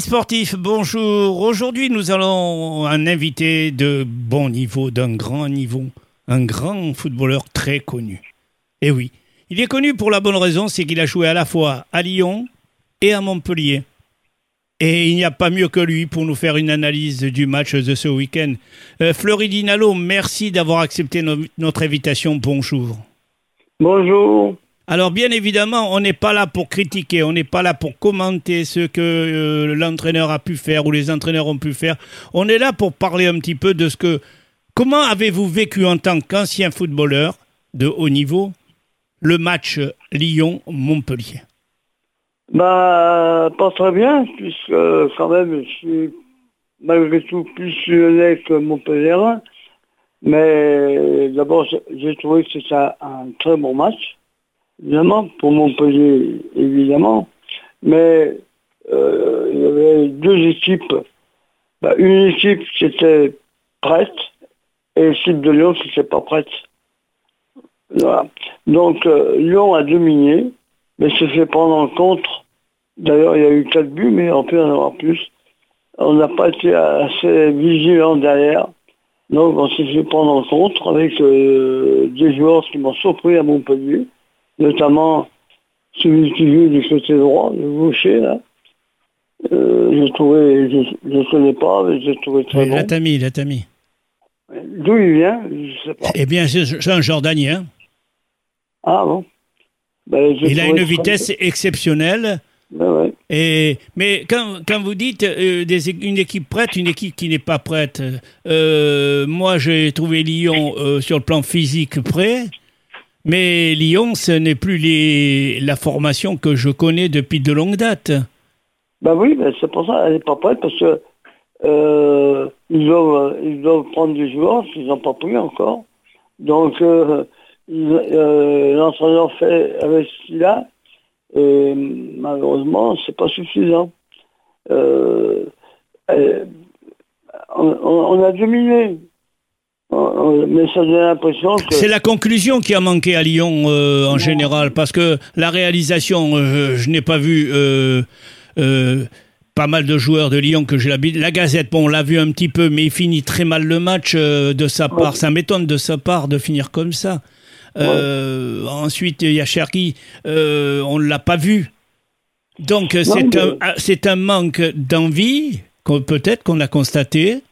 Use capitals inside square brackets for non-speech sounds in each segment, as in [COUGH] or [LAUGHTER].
Sportifs, bonjour. Aujourd'hui, nous allons un invité de bon niveau, d'un grand niveau, un grand footballeur très connu. Et oui, il est connu pour la bonne raison, c'est qu'il a joué à la fois à Lyon et à Montpellier. Et il n'y a pas mieux que lui pour nous faire une analyse du match de ce week-end. Euh, Fleury merci d'avoir accepté no- notre invitation. Bonjour. Bonjour. Alors bien évidemment, on n'est pas là pour critiquer, on n'est pas là pour commenter ce que euh, l'entraîneur a pu faire ou les entraîneurs ont pu faire. On est là pour parler un petit peu de ce que... Comment avez-vous vécu en tant qu'ancien footballeur de haut niveau le match Lyon-Montpellier? Bah, pas très bien, puisque quand même, je suis malgré tout plus lyonnais que Montpellier. Mais d'abord, j'ai- trouvé que c'était un très bon match, évidemment, pour Montpellier, évidemment. Mais euh, il y avait deux équipes. Bah, une équipe qui était prête et l'équipe de Lyon qui n'était pas prête. Donc, euh, Lyon a dominé, mais s'est fait prendre en contre. D'ailleurs, il y a eu quatre buts, mais on peut en avoir plus. On n'a pas été assez vigilant derrière. Donc, on s'est fait prendre en compte avec euh, des joueurs qui m'ont surpris à Montpellier, notamment celui qui joue du côté droit, le gaucher, là. Euh, j'ai trouvé, je ne connais pas, mais j'ai trouvé très Oui, bon. Latami, Latami. D'où il vient, je sais pas. Eh bien, c'est un Jordanien. Ah bon Ben, Il a une vitesse exceptionnelle. Ben ouais. Et, mais quand, quand vous dites euh, des, une équipe prête, une équipe qui n'est pas prête, euh, moi j'ai trouvé Lyon sur le plan physique prêt, mais Lyon ce n'est plus les, la formation que je connais depuis de longues dates. Ben oui, ben c'est pour ça, elle n'est pas prête parce que euh, ils, doivent, ils doivent prendre des joueurs qu'ils n'ont pas pris encore. Donc, euh, euh, l'entraîneur fait avec ce qu'il a et malheureusement, c'est pas suffisant. Euh, on- on a dominé, On- on- mais ça donne l'impression que... C'est la conclusion qui a manqué à Lyon euh, en général, parce que la réalisation, euh, je n'ai pas vu euh, euh, pas mal de joueurs de Lyon que j'ai l'habitude. La Gazette, bon, on l'a vu un petit peu, mais il finit très mal le match euh, de sa part. Ouais. Ça m'étonne de sa part de finir comme ça. Euh, Ensuite, il y a Cherki, euh, on ne l'a pas vu. Donc, c'est mais- un, un manque d'envie, peut-être qu'on a constaté.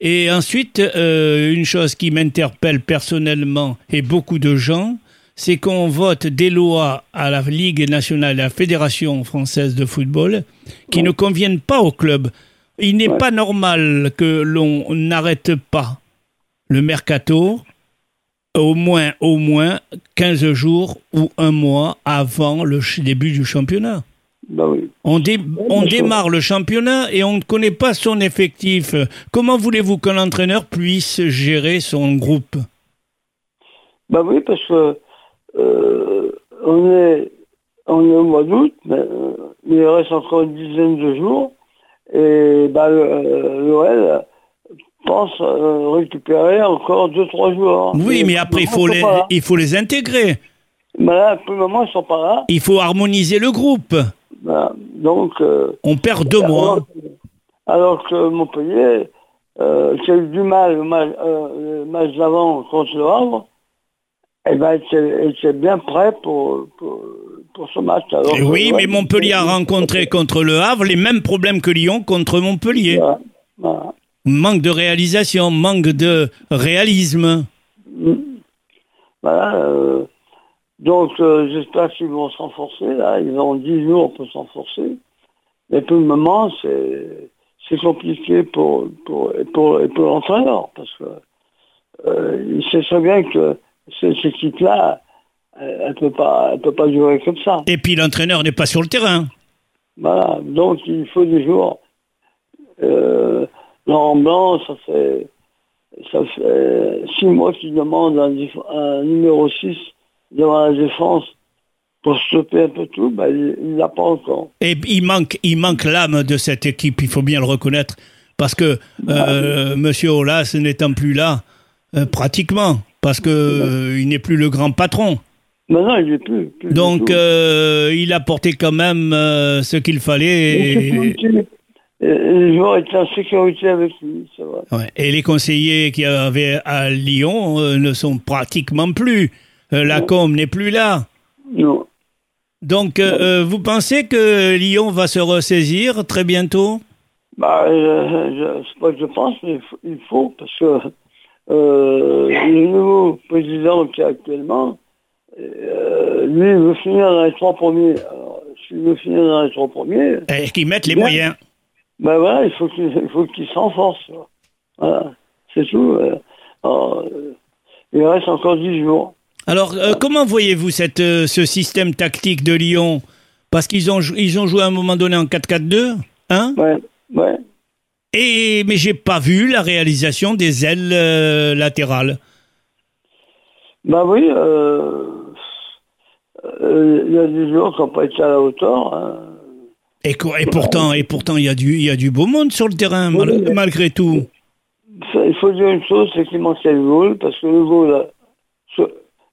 Et ensuite, euh, une chose qui m'interpelle personnellement et beaucoup de gens, c'est qu'on vote des lois à la Ligue nationale, à la Fédération française de football, qui ne conviennent pas au club. Il n'est Ouais. pas normal que l'on n'arrête pas le mercato au moins, au moins 15 jours ou un mois avant le début du championnat. Ben oui. On, dé- on démarre le championnat et on ne connaît pas son effectif. Comment voulez-vous qu'un entraîneur puisse gérer son groupe? Ben oui, parce que euh, on est on est au mois d'août, mais euh, il reste encore une dizaine de jours, et ben, le- euh, l'OL pense récupérer encore deux trois joueurs. Oui, Et mais après, il faut, les, il faut les intégrer. Ben là, pour le moment, ils sont pas là. Il faut harmoniser le groupe. Voilà. Donc, euh, On perd deux mois. alors, alors que Montpellier, euh, qui a eu du mal le match, euh, le match d'avant contre le Havre, eh ben, était, était bien prêt pour, pour, pour ce match. Alors que, oui, ouais, mais Montpellier a rencontré contre le Havre les mêmes problèmes que Lyon contre Montpellier. Voilà. Voilà. Manque de réalisation, manque de réalisme. Voilà, euh, donc euh, j'espère qu'ils vont s'enforcer. Là, ils ont 10 jours pour s'enforcer. Mais pour le moment, c'est c'est compliqué pour pour pour, pour l'entraîneur parce que euh, il sait très bien que cette équipe-là, elle, elle peut pas elle peut pas jouer comme ça. Et puis l'entraîneur n'est pas sur le terrain. Voilà, donc il faut des jours. Euh, Laurent Blanc, ça fait ça fait six mois qu'il demande un, un numéro 6 devant la défense pour stopper un peu tout, bah, il ne l'a pas encore. Et il manque, il manque l'âme de cette équipe, il faut bien le reconnaître. Parce que euh, Monsieur Olas n'étant plus là, euh, pratiquement, parce que euh, il n'est plus le grand patron. Maintenant, il n'est plus. Donc, euh, il a porté quand même ce qu'il Mais fallait. Et- les joueurs étaient en sécurité avec lui, c'est vrai. Ouais. Et les conseillers qu'il y avait à Lyon ne sont pratiquement plus. Euh, la Non. com n'est plus là. Non. Donc, euh, euh, vous pensez que Lyon va se ressaisir très bientôt? Bah, je, je, c'est pas que je pense, mais il faut, il faut, parce que euh, le nouveau président qui est actuellement, euh, lui, il veut finir dans les trois premiers. Alors, s'il veut finir dans les trois premiers, Et qu'ils mettent les Bien. moyens. ben voilà, il faut qu'il il faut qu'il s'enforce. Voilà, c'est tout. Alors, il reste encore dix jours. Alors, euh, comment voyez-vous cette, euh, ce système tactique de Lyon? Parce qu'ils ont, ils ont joué à un moment donné en 4-4-2, hein? Ouais, ouais. Et mais j'ai pas vu la réalisation des ailes euh, latérales. Bah oui, il y a des joueurs qui n'ont pas été à la hauteur. hein. Et, co- et pourtant, et pourtant, il y a du, il y a du beau monde sur le terrain mal- Oui, mais- malgré tout. Il faut dire une chose, c'est qu'il manquait le goal, parce que le goal,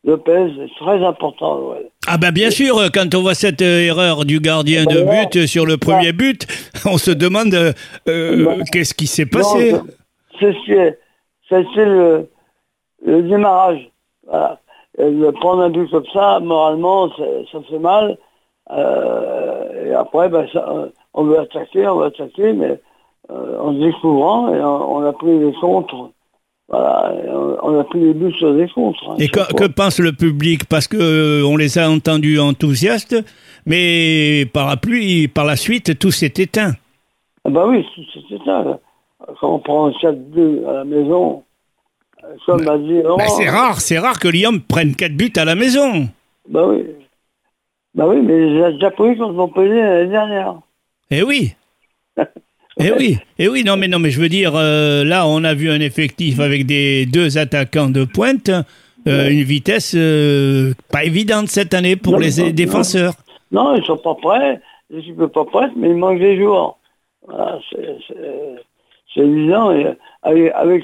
le est très important. ouais. Ah ben bien sûr, euh, quand on voit cette euh, erreur du gardien de Bah, but sur le premier but, [LAUGHS] on se demande euh, euh, Bah, qu'est-ce qui s'est passé. C'est le, le démarrage. Voilà. De prendre un but comme ça, moralement, ça fait mal. Euh, et après, ben, ça, euh, on veut attaquer, on veut attaquer, mais euh, en se découvrant, et on, on a pris les contres. Voilà, et on, a pris les buts sur des contres. hein, Et que, que pense le public Parce que euh, on les a entendus enthousiastes, mais par la pluie, par la suite, tout s'est éteint. Ah bah oui, c'est- c'est ça. là. Quand on prend 4-2 à la maison, euh, comme a dit Laurent, Ben, c'est rare, c'est rare que Lyon prenne 4 buts à la maison. Bah oui. Bah oui, mais j'ai déjà pris contre Montpellier l'année dernière. Eh oui. [LAUGHS] Eh oui, eh oui, non mais non mais je veux dire, euh, là on a vu un effectif avec des deux attaquants de pointe, euh, une vitesse euh, pas évidente cette année pour Non, les non, défenseurs. Non, ils sont pas prêts. L'équipe n'est pas prête, mais il manque des joueurs. Voilà, c'est- évident. Et avec avec,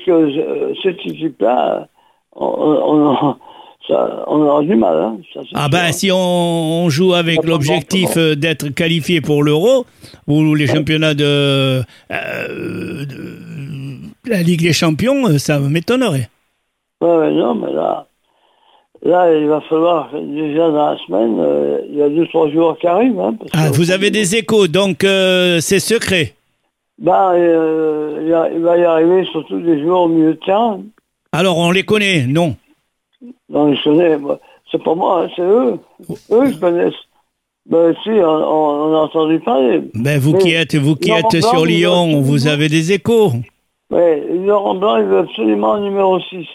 cette équipe-là, on, on, ça- on aura du mal. Hein, ça, Ah ben si on, on joue avec l'objectif euh, d'être qualifié pour l'Euro ou les championnats de, euh, de la Ligue des Champions, euh, ça m'étonnerait. Ouais, ouais, non, mais là, là, il va falloir, déjà dans la semaine, euh, il y a deux, trois joueurs qui arrivent. Hein, parce Ah, que- vous avez des échos, donc euh, c'est secret. Ben, il il va y arriver surtout des joueurs au milieu de terrain. Alors on les connaît, non Non, je moi. c'est pas moi, hein, c'est eux. Eux, ils connaissent. Ben, si, on, on- a entendu parler. Ben vous Mais- qui êtes, vous qui êtes Blanc, sur Lyon, vous avez des échos. Ouais, Laurent Blanc, il veut absolument numéro 6.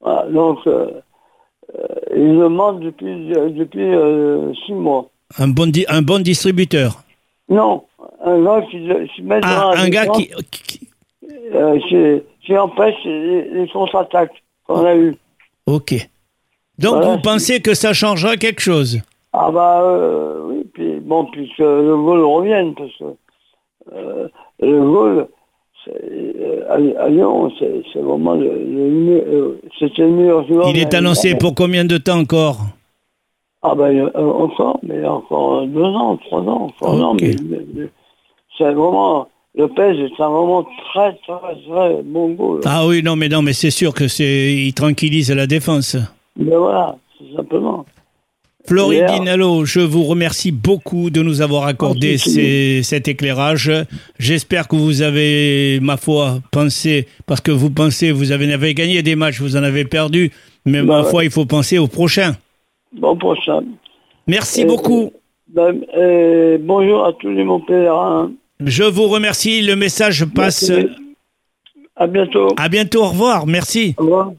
Voilà, donc, euh, euh, il le demande depuis, depuis euh, six mois. Un bon, di- un bon distributeur. Non, un gars qui, qui met dans Ah, la un gars qui, qui- qui, qui empêche les, les contre-attaques qu'on a eues. Ok. Donc Voilà, vous pensez que ça changera quelque chose? Ah bah euh, oui, puis bon, puis que le goal revienne, parce que euh, le euh, à, à Lyon, c'est, c'est vraiment le, le, euh, c'était le meilleur joueur. Il est annoncé pour combien de temps encore? Ah bah euh, encore, mais encore deux ans, trois ans, trois ans, Ok. mais, mais- mais c'est vraiment, le PES est un vraiment très, très, très bon goal. Ah oui, non, mais non, mais c'est sûr que c'est, il tranquillise la défense. Mais voilà, c'est simplement. Dinalo, je vous remercie beaucoup de nous avoir accordé Ah, ces- cet éclairage. J'espère que vous avez, ma foi, pensé, parce que vous pensez, vous avez, avez gagné des matchs, vous en avez perdu, mais ma Bah ouais. foi, il faut penser au prochain. Bon prochain. Merci beaucoup. Ben, euh, bonjour à tous les Montpellierins. Je vous remercie. Le message passe. Merci. À bientôt. À bientôt. Au revoir. Merci. Au revoir.